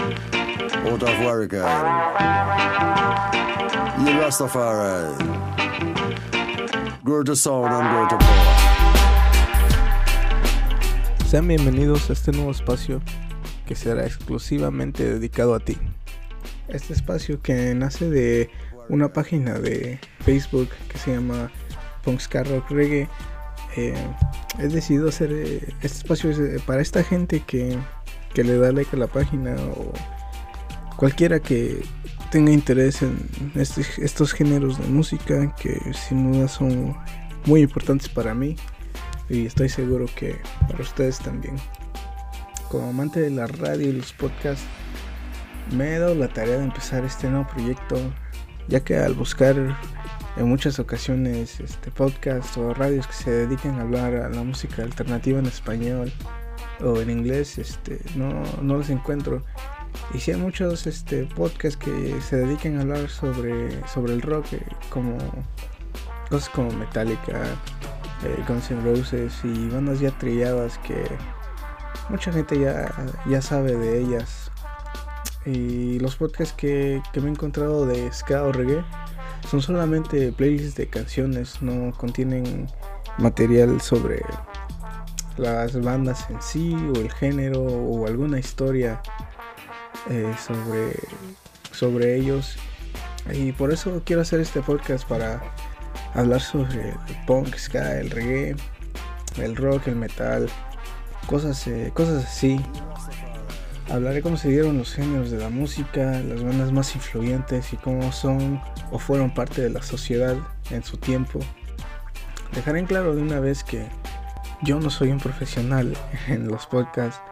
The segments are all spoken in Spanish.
Of Warrigal. You Rastafari. Grow to sound and grow to power. Sean bienvenidos a este nuevo espacio que será exclusivamente dedicado a ti. Este espacio que nace de una página de Facebook que se llama Punkscar Rock Reggae. Eh, he decidido hacer eh, este espacio es, eh, para esta gente que, que le da like a la página o cualquiera que tenga interés en este- estos géneros de música que sin duda son muy importantes para mí y estoy seguro que para ustedes también. Como amante de la radio y los podcasts, me he dado la tarea de empezar este nuevo proyecto, ya que al buscar en muchas ocasiones este podcasts o radios que se dediquen a hablar a la música alternativa en español o en inglés, este no, no los encuentro. Y si hay muchos este podcasts que se dediquen a hablar sobre, sobre el rock, eh, como cosas como Metallica, eh, Guns N' Roses y bandas ya trilladas que mucha gente ya, ya sabe de ellas. Y los podcasts que, que me he encontrado de ska o reggae son solamente playlists de canciones, no contienen material sobre las bandas en sí o el género o alguna historia eh, sobre, sobre ellos. Y por eso quiero hacer este podcast para hablar sobre el punk, ska, el reggae, el rock, el metal, cosas, eh, cosas así. Hablaré cómo se dieron los géneros de la música, las bandas más influyentes y cómo son o fueron parte de la sociedad en su tiempo. Dejaré en claro de una vez que yo no soy un profesional en los podcasts,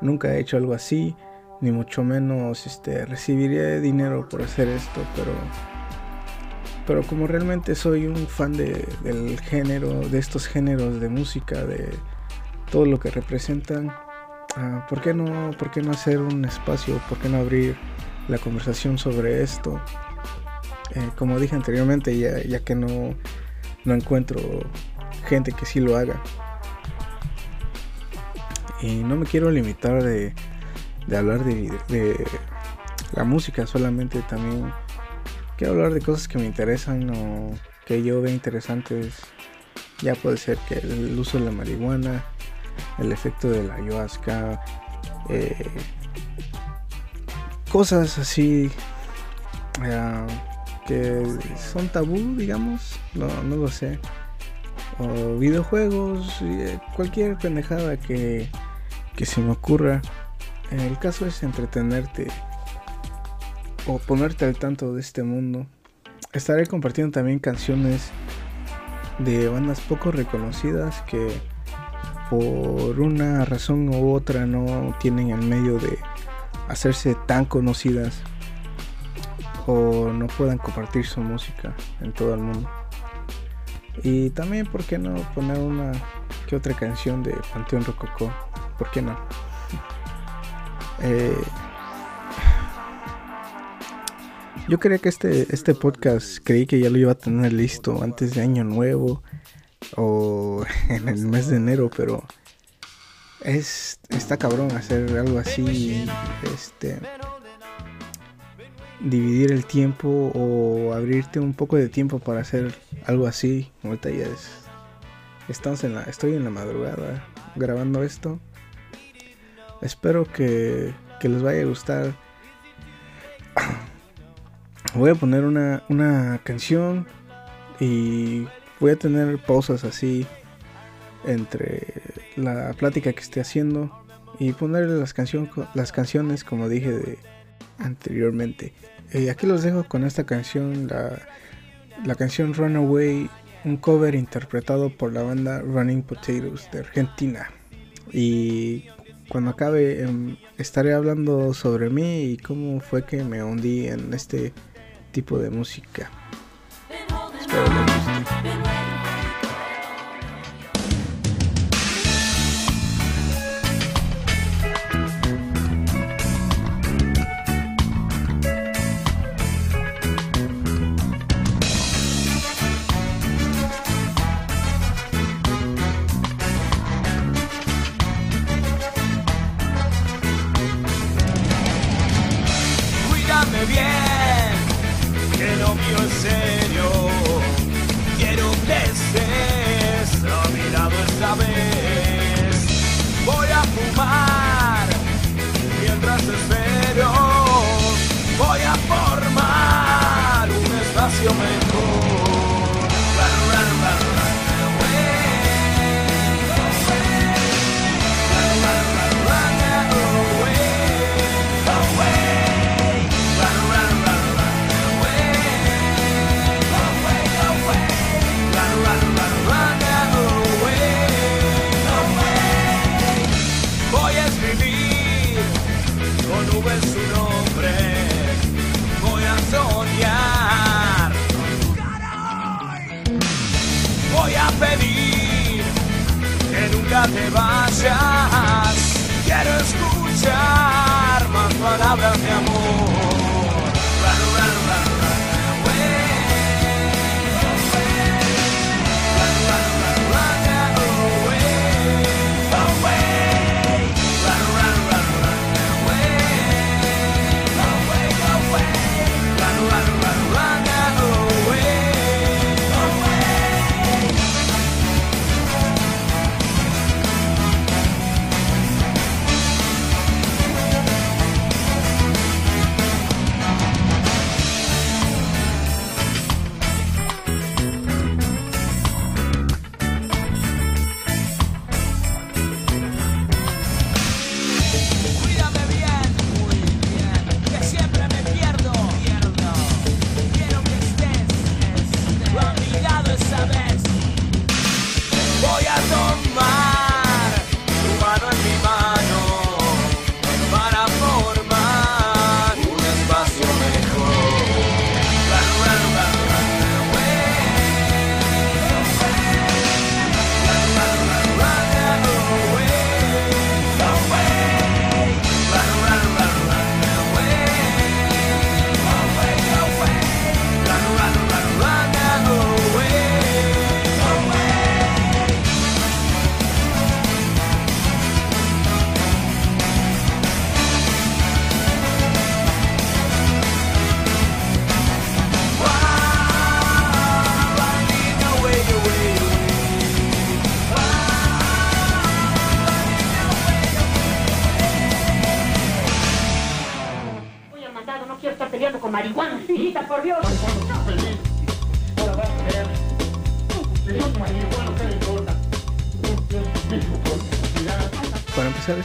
nunca he hecho algo así, ni mucho menos este, recibiría dinero por hacer esto, pero pero como realmente soy un fan de, del género, de estos géneros de música, de todo lo que representan, ah, ¿por, qué no, ¿por qué no hacer un espacio? ¿Por qué no abrir la conversación sobre esto? Eh, como dije anteriormente, ya, ya que no, no encuentro gente que sí lo haga. Y no me quiero limitar de, de hablar de, la música, solamente también quiero hablar de cosas que me interesan o que yo veo interesantes. Ya puede ser que el uso de la marihuana, el efecto de la ayahuasca, eh, cosas así eh, que son tabú, digamos, no, no lo sé. O videojuegos, eh, cualquier pendejada que, que se me ocurra. El caso es entretenerte o ponerte al tanto de este mundo. Estaré compartiendo también canciones de bandas poco reconocidas que por una razón u otra no tienen el medio de hacerse tan conocidas o no puedan compartir su música en todo el mundo. Y también, ¿por qué no poner una que otra canción de Panteón Rococó? ¿Por qué no? Eh, yo creía que este, este podcast creí que ya lo iba a tener listo antes de Año Nuevo o en el mes de enero, pero es está cabrón hacer algo así, este dividir el tiempo o abrirte un poco de tiempo para hacer algo así. Ahorita ya es estamos en la estoy en la madrugada grabando esto. Espero que, les vaya a gustar. Voy a poner una, una canción y voy a tener pausas así entre la plática que esté haciendo y ponerle las, canción, las canciones como dije anteriormente. Eh, aquí los dejo con esta canción, la, la canción Runaway, un cover interpretado por la banda Running Potatoes de Argentina. Y cuando acabe em, estaré hablando sobre mí y cómo fue que me hundí en este tipo de música. Espero.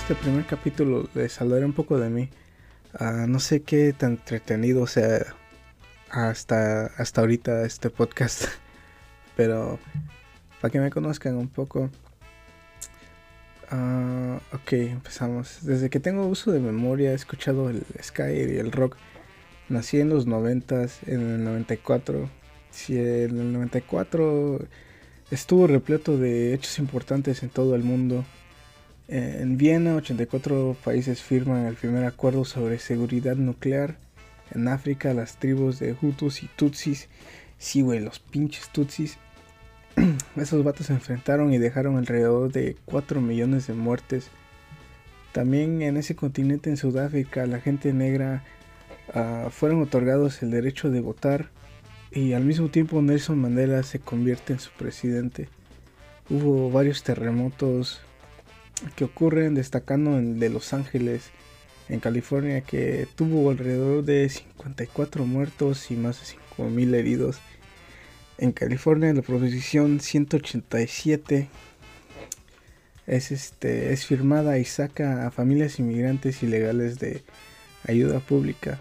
Este primer capítulo, les hablaré un poco de mí. Ah, no sé qué tan entretenido sea hasta, hasta ahorita este podcast, pero para que me conozcan un poco. Ah, ok, empezamos. Desde que tengo uso de memoria he escuchado el Sky y el rock. Nací en los 90, en el 94. Si en el 94 estuvo repleto de hechos importantes en todo el mundo. En Viena, 84 países firman el primer acuerdo sobre seguridad nuclear. En África, las tribus de Hutus y Tutsis, sí, güey, los pinches Tutsis, esos vatos se enfrentaron y dejaron alrededor de 4 millones de muertes. También en ese continente, en Sudáfrica, la gente negra ah, fueron otorgados el derecho de votar y al mismo tiempo Nelson Mandela se convierte en su presidente. Hubo varios terremotos que ocurren, destacando el de Los Ángeles, en California, que tuvo alrededor de 54 muertos y más de 5.000 heridos. En California, la proposición 187 es, este, es firmada y saca a familias inmigrantes ilegales de ayuda pública.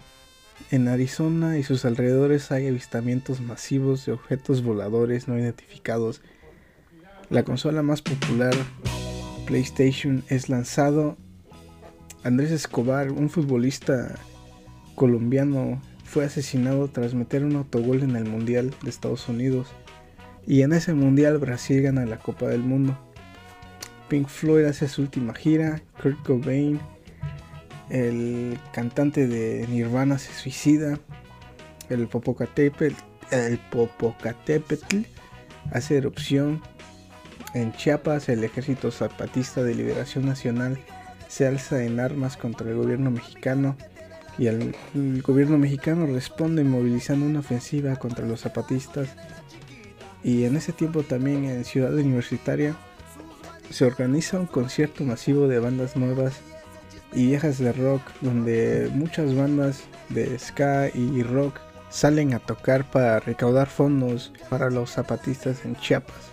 En Arizona y sus alrededores hay avistamientos masivos de objetos voladores no identificados. La consola más popular PlayStation es lanzado. Andrés Escobar, un futbolista colombiano, fue asesinado tras meter un autogol en el Mundial de Estados Unidos. Y en ese Mundial Brasil gana la Copa del Mundo. Pink Floyd hace su última gira. Kurt Cobain, el cantante de Nirvana, se suicida. El Popocatépetl, hace erupción. En Chiapas, el Ejército Zapatista de Liberación Nacional se alza en armas contra el gobierno mexicano y el, el gobierno mexicano responde movilizando una ofensiva contra los zapatistas. Y en ese tiempo también en Ciudad Universitaria se organiza un concierto masivo de bandas nuevas y viejas de rock donde muchas bandas de ska y rock salen a tocar para recaudar fondos para los zapatistas en Chiapas.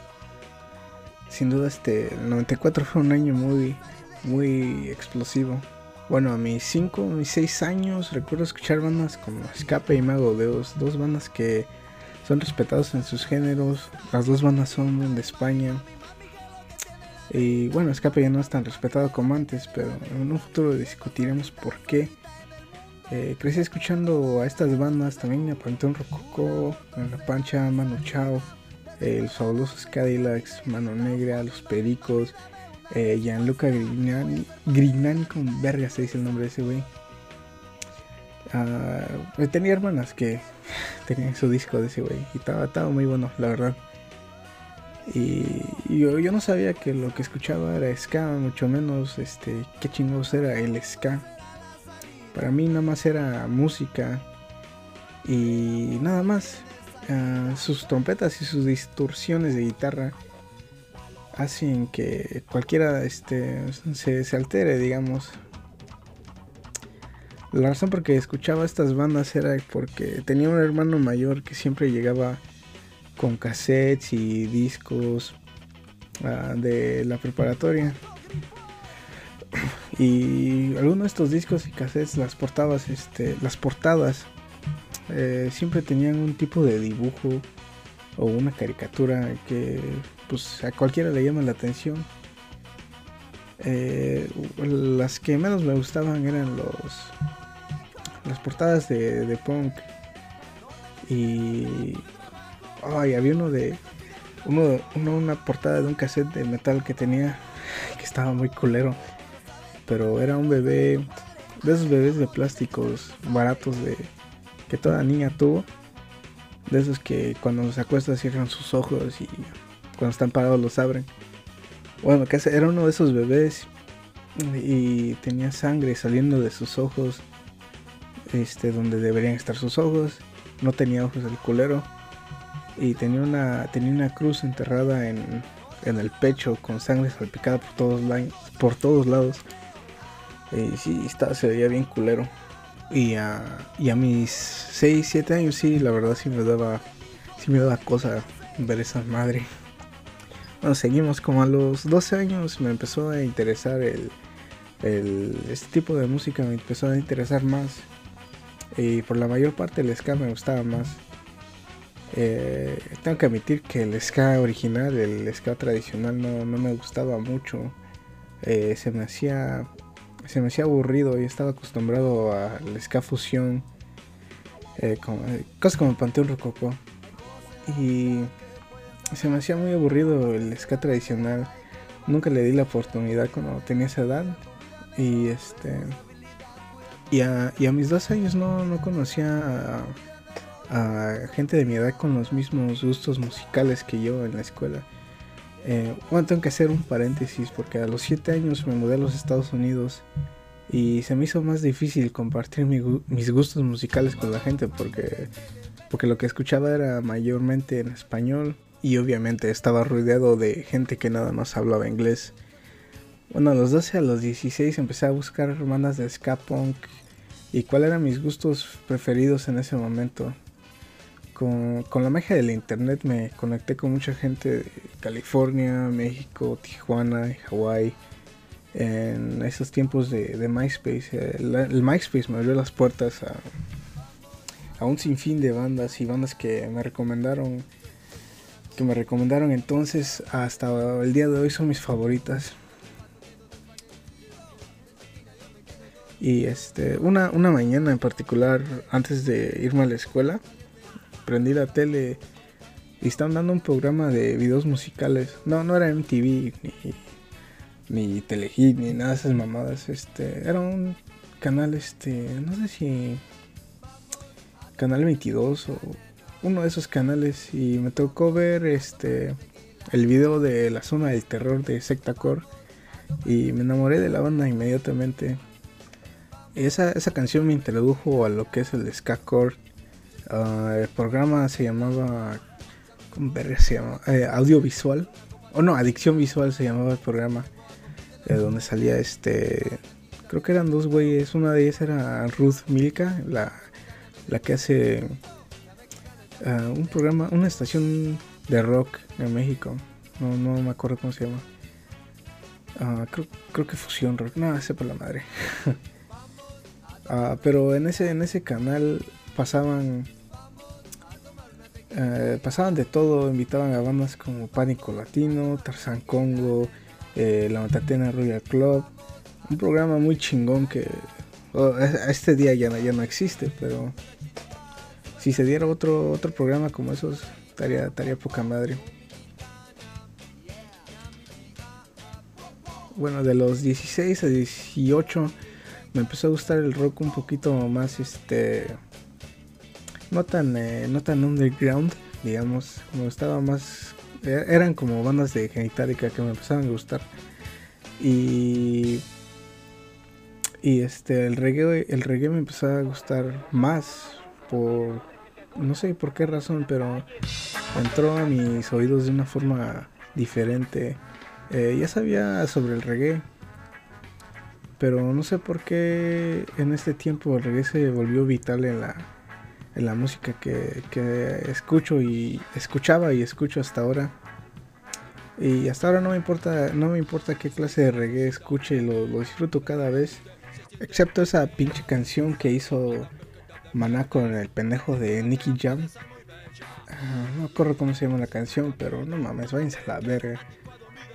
Sin duda este el 94 fue un año muy muy explosivo. Bueno, a mis 5, mis 6 años recuerdo escuchar bandas como Escape y Mago de Oz, dos bandas que son respetados en sus géneros. Las dos bandas son de España. Y bueno, Escape ya no es tan respetado como antes, pero en un futuro discutiremos por qué. Eh, crecí escuchando a estas bandas, también a Panteón Rococó, a La Pancha, Mano Chao, eh, Los Fabulosos Cadillacs, Mano Negra, Los Pericos, eh, Gianluca Grignani, Grignani con verga se dice el nombre de ese güey. Ah, tenía hermanas que tenían su disco de ese güey y estaba, estaba muy bueno, la verdad. Y yo, yo no sabía que lo que escuchaba era ska, mucho menos este qué chingados era el ska. Para mí nada más era música y nada más. Sus trompetas y sus distorsiones de guitarra hacen que cualquiera este, se, se altere, digamos. La razón por que escuchaba estas bandas era porque tenía un hermano mayor que siempre llegaba con cassettes y discos ah, de la preparatoria. Y algunos de estos discos y cassettes, las portadas, este, las portadas, eh, siempre tenían un tipo de dibujo o una caricatura que pues a cualquiera le llama la atención. Eh, las que menos me gustaban eran los las portadas de, punk y ay había uno de uno, uno una portada de un cassette de metal que tenía que estaba muy culero pero era un bebé de esos bebés de plásticos baratos de que toda niña tuvo de esos que cuando se acuesta cierran sus ojos y cuando están parados los abren. Bueno, que era uno de esos bebés y tenía sangre saliendo de sus ojos, este, donde deberían estar sus ojos. No tenía ojos el culero y tenía una tenía una cruz enterrada en, en el pecho con sangre salpicada por todos por todos lados. Y sí, estaba, se veía bien culero. Y a, y a mis 6, 7 años sí, la verdad sí me daba sí me daba cosa ver esa madre. Bueno, seguimos como a los 12 años me empezó a interesar el, el este tipo de música me empezó a interesar más. Y por la mayor parte el ska me gustaba más. Eh, tengo que admitir que el ska original, el ska tradicional no, no me gustaba mucho. Eh, se me hacía se me hacía aburrido y estaba acostumbrado al ska fusión, eh, como, eh, cosas como el Panteón Rococó. Y se me hacía muy aburrido el ska tradicional. Nunca le di la oportunidad cuando tenía esa edad. Y este. Y a, y a mis dos años no, no conocía a, a gente de mi edad con los mismos gustos musicales que yo en la escuela. Eh, bueno, tengo que hacer un paréntesis porque a los 7 años me mudé a los Estados Unidos y se me hizo más difícil compartir mis gustos musicales con la gente porque, porque lo que escuchaba era mayormente en español y obviamente estaba rodeado de gente que nada más hablaba inglés. Bueno, a los 12 a los 16 empecé a buscar bandas de ska punk y cuáles eran mis gustos preferidos en ese momento con, la magia del internet me conecté con mucha gente de California, México, Tijuana, Hawái. En esos tiempos de, MySpace, eh, el, MySpace me abrió las puertas a, a un sinfín de bandas y bandas que me recomendaron que me recomendaron entonces hasta el día de hoy son mis favoritas. Y este, una, una mañana en particular, antes de irme a la escuela, prendí la tele y estaban dando un programa de videos musicales. No, no era MTV ni, ni Telehit ni nada de esas mamadas. Este, era un canal, este, no sé si canal 22 o uno de esos canales y me tocó ver este el video de la zona del terror de Sectacore y me enamoré de la banda inmediatamente. Esa, esa canción me introdujo a lo que es el skacore. Ah, el programa se llamaba ¿cómo verga se llama? Eh, audiovisual o no, adicción visual se llamaba el programa eh, donde salía este creo que eran dos güeyes, una de ellas era Ruth Milka, la, la que hace ah, un programa, una estación de rock en México. No, no me acuerdo cómo se llama. Ah, creo, creo que Fusión Rock. Sé por la madre. Pero en ese, en ese canal pasaban. Eh, pasaban de todo, invitaban a bandas como Pánico Latino, Tarzán Congo, eh, La Matatena Royal Club. Un programa muy chingón que a a este día ya, no- ya no existe, pero si se diera otro, otro programa como esos, estaría, estaría poca madre. Bueno, de los 16 a 18 me empezó a gustar el rock un poquito más, este, no tan, eh, no tan underground, digamos, me gustaba más, e- eran como bandas de genitalica que me empezaron a gustar. Y y este el reggae el reggae me empezó a gustar más por no sé por qué razón pero entró a mis oídos de una forma diferente. Eh, ya sabía sobre el reggae pero no sé por qué en este tiempo el reggae se volvió vital en la en la música que, que escucho y escuchaba y escucho hasta ahora y hasta ahora no me importa no me importa qué clase de reggae escuche lo, lo disfruto cada vez Excepto esa pinche canción que hizo Maná con el pendejo de Nicky Jam. Ah, no acuerdo cómo se llama la canción, pero no mames, váyanse a la verga.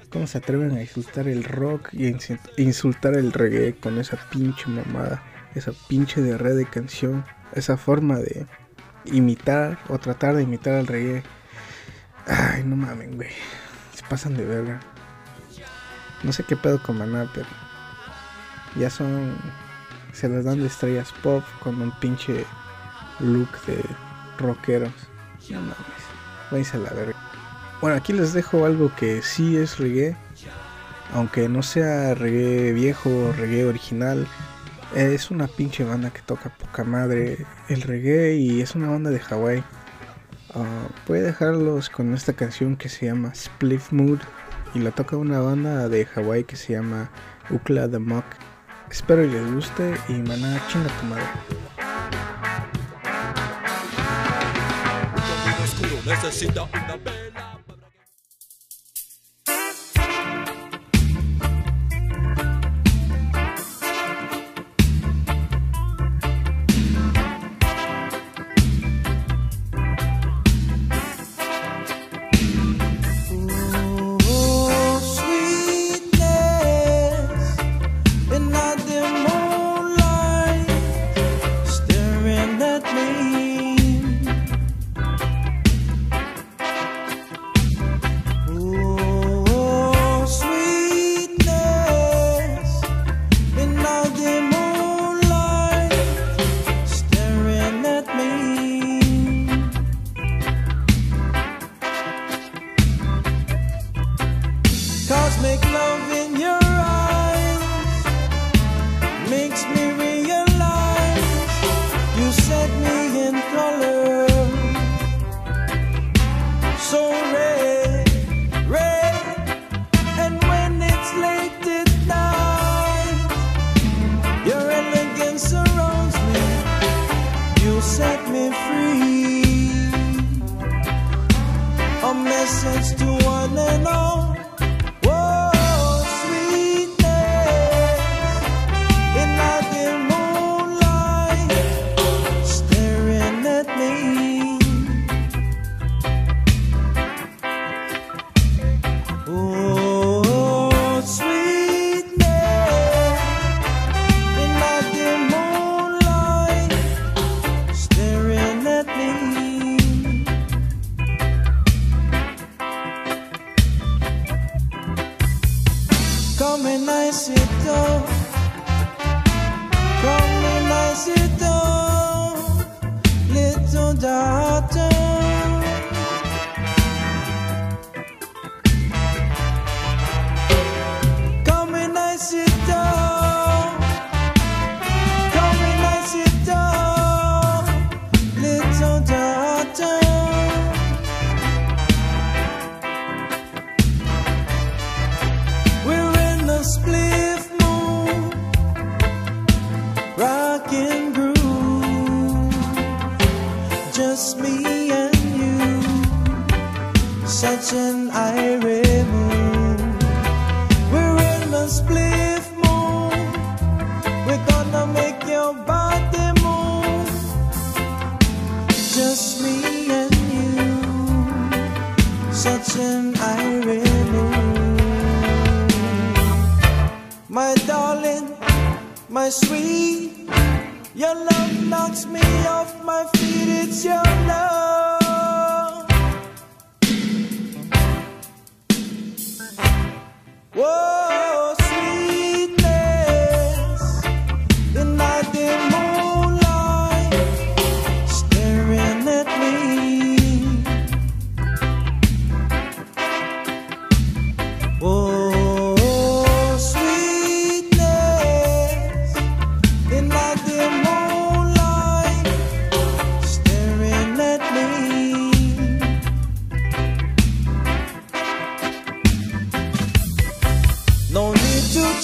¿Cómo se atreven a insultar el rock y a insultar el reggae con esa pinche mamada? Esa pinche de red de canción. Esa forma de imitar o tratar de imitar al reggae. Ay, no mames, güey. Se pasan de verga. No sé qué pedo con Maná, pero ya son se les dan de estrellas pop con un pinche look de rockeros no mames váyanse a la verga bueno aquí les dejo algo que sí es reggae aunque no sea reggae viejo reggae original es una pinche banda que toca poca madre el reggae y es una banda de Hawái Ah, voy a dejarlos con esta canción que se llama Spliff Mood y la toca una banda de Hawái que se llama Ukla the Mock Espero les guste y maná chinga tu madre. Such an irate moon. We're in the spliff moon, we're gonna make your body move. Just me and you, such an irate moon. My darling, my sweet, your love knocks me off my feet. It's your love.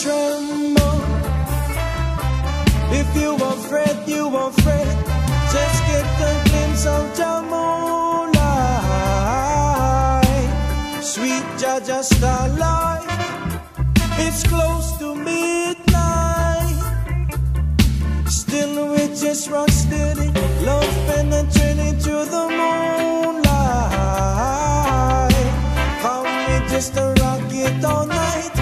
Tremble. If you afraid, you afraid. Just get a glimpse of the moonlight. Sweet Jaja starlight. It's close to midnight. Still we just rock steady. Love penetrating to the moonlight. How we just a rock it all night.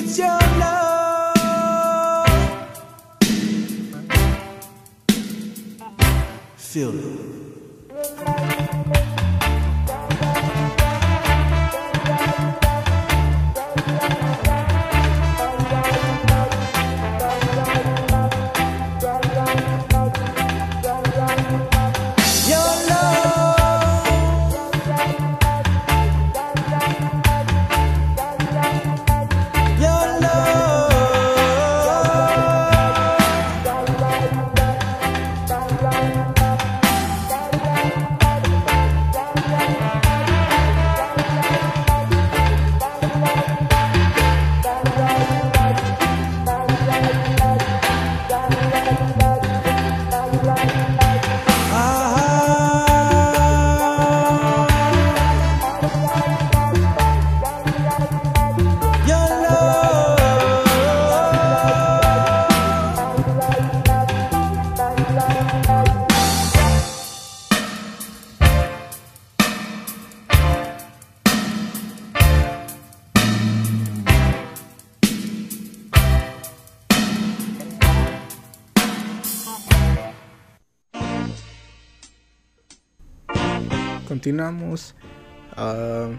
It's your love. Feel it. Continuamos. Ah,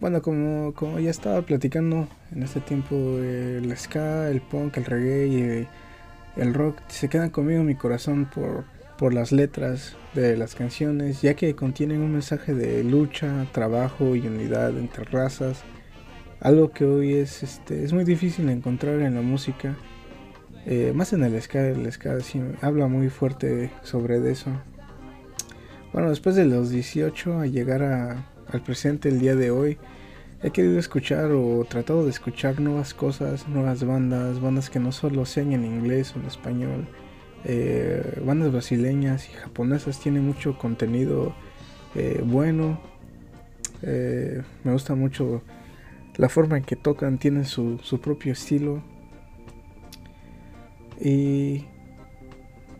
bueno, como, como ya estaba platicando en este tiempo, el ska, el punk, el reggae y el rock se quedan conmigo en mi corazón por, por las letras de las canciones, ya que contienen un mensaje de lucha, trabajo y unidad entre razas. Algo que hoy es, este, es muy difícil encontrar en la música. Eh, más en el ska, el ska sí habla muy fuerte sobre eso. Bueno, después de los 18 a llegar al presente el día de hoy, he querido escuchar o tratado de escuchar nuevas cosas, nuevas bandas, bandas que no solo sean en inglés o en español, eh, bandas brasileñas y japonesas tienen mucho contenido eh, bueno. Eh, me gusta mucho la forma en que tocan, tienen su, su propio estilo. Y,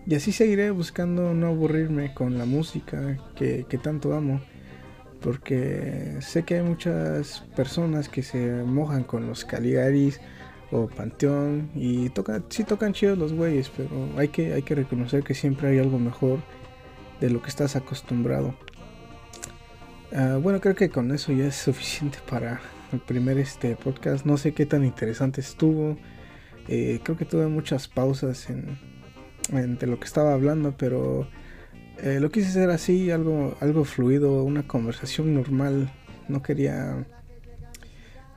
y así seguiré buscando no aburrirme con la música que, tanto amo. Porque sé que hay muchas personas que se mojan con los Caligaris o Panteón y tocan, sí tocan chidos los güeyes, pero hay que, hay que reconocer que siempre hay algo mejor de lo que estás acostumbrado. Ah, bueno, creo que con eso ya es suficiente para el primer este podcast. No sé qué tan interesante estuvo. Eh, creo que tuve muchas pausas en, entre lo que estaba hablando, pero eh, lo quise hacer así, algo, algo fluido, una conversación normal. No quería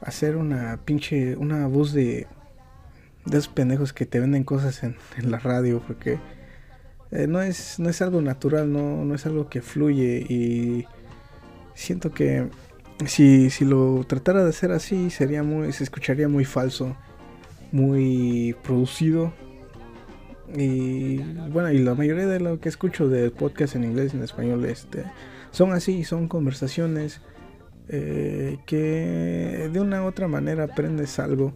hacer una pinche, una voz de, de esos pendejos que te venden cosas en, en la radio, porque eh, no, es, no es algo natural, no, no es algo que fluye y siento que si, si lo tratara de hacer así sería muy, se escucharía muy falso, muy producido y bueno, y la mayoría de lo que escucho de podcast en inglés y en español este, son así, son conversaciones eh, que de una u otra manera aprendes algo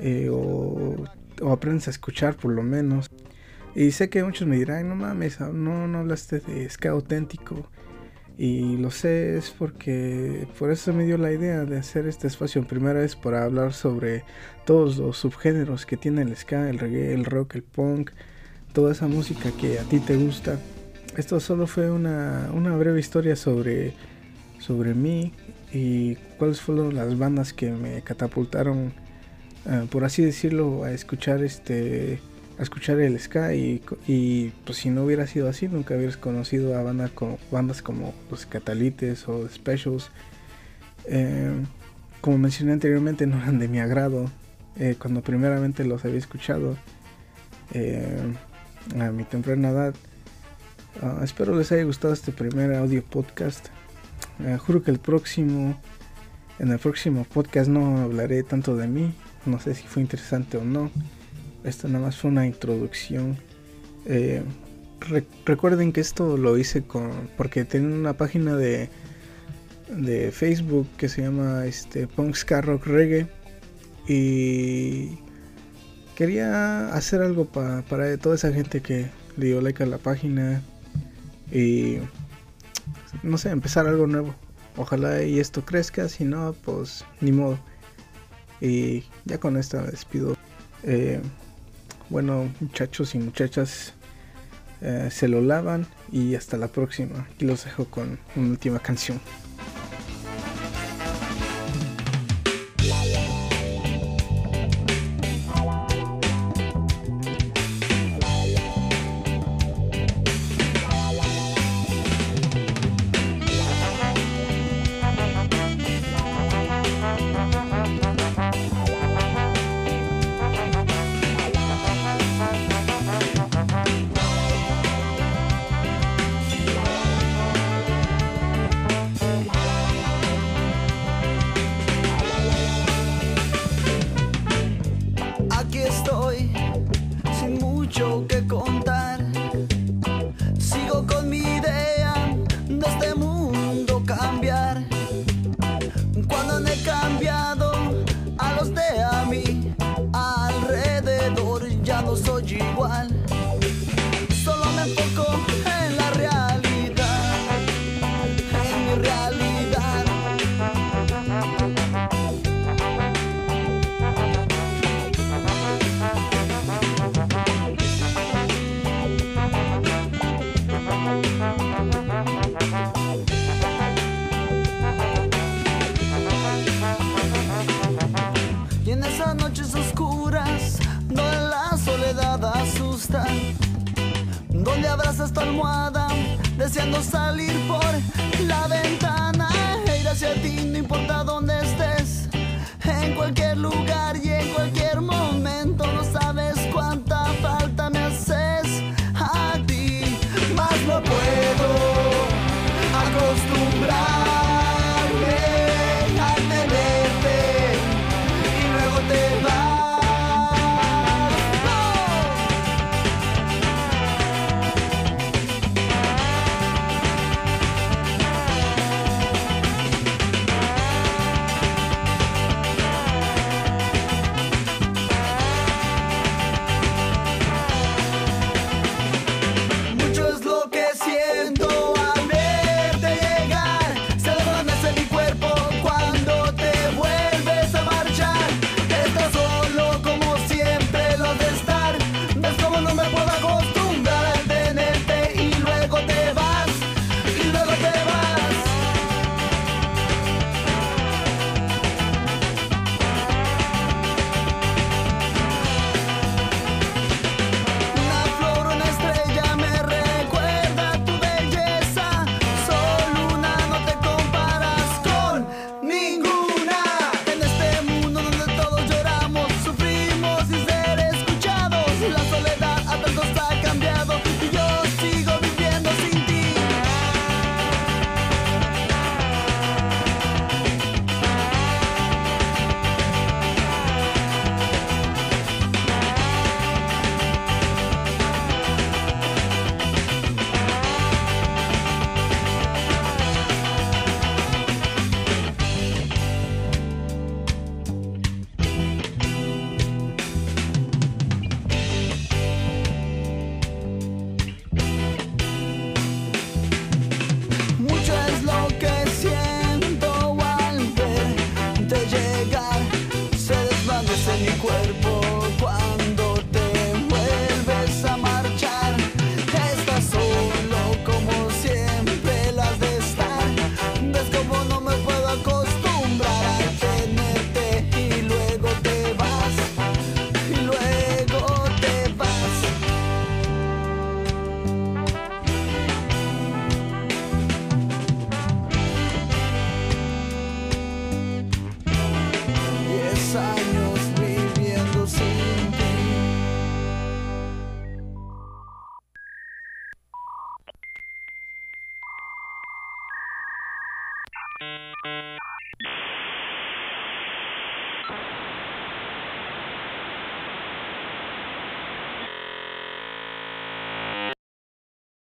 eh, o, aprendes a escuchar por lo menos. Y sé que muchos me dirán, no mames, no, no hablaste de ska auténtico. Y lo sé es porque por eso me dio la idea de hacer este espacio en primera vez para hablar sobre todos los subgéneros que tiene el ska, el reggae, el rock, el punk, toda esa música que a ti te gusta. Esto solo fue una, una breve historia sobre, sobre mí y cuáles fueron las bandas que me catapultaron, uh, por así decirlo, a escuchar este a escuchar el ska y, pues si no hubiera sido así nunca hubieras conocido a banda como, bandas como los Catalites o Specials. Eh, como mencioné anteriormente no eran de mi agrado. Eh, cuando primeramente los había escuchado eh, a mi temprana edad uh, espero les haya gustado este primer audio podcast. Uh, juro que el próximo en el próximo podcast no hablaré tanto de mí. No sé si fue interesante o no esta nada más fue una introducción. Eh, re recuerden que esto lo hice con porque tengo una página de de Facebook que se llama este Punk Ska Rock Reggae y quería hacer algo pa, para toda esa gente que le dio like a la página y no sé, empezar algo nuevo. Ojalá y esto crezca, si no, pues ni modo. Y ya con esto me despido. Eh, bueno, muchachos y muchachas, eh, se lo lavan y hasta la próxima. Aquí los dejo con una última canción. almohada, deseando salir por la ventana e ir hacia ti, no importa dónde estés, en cualquier lugar.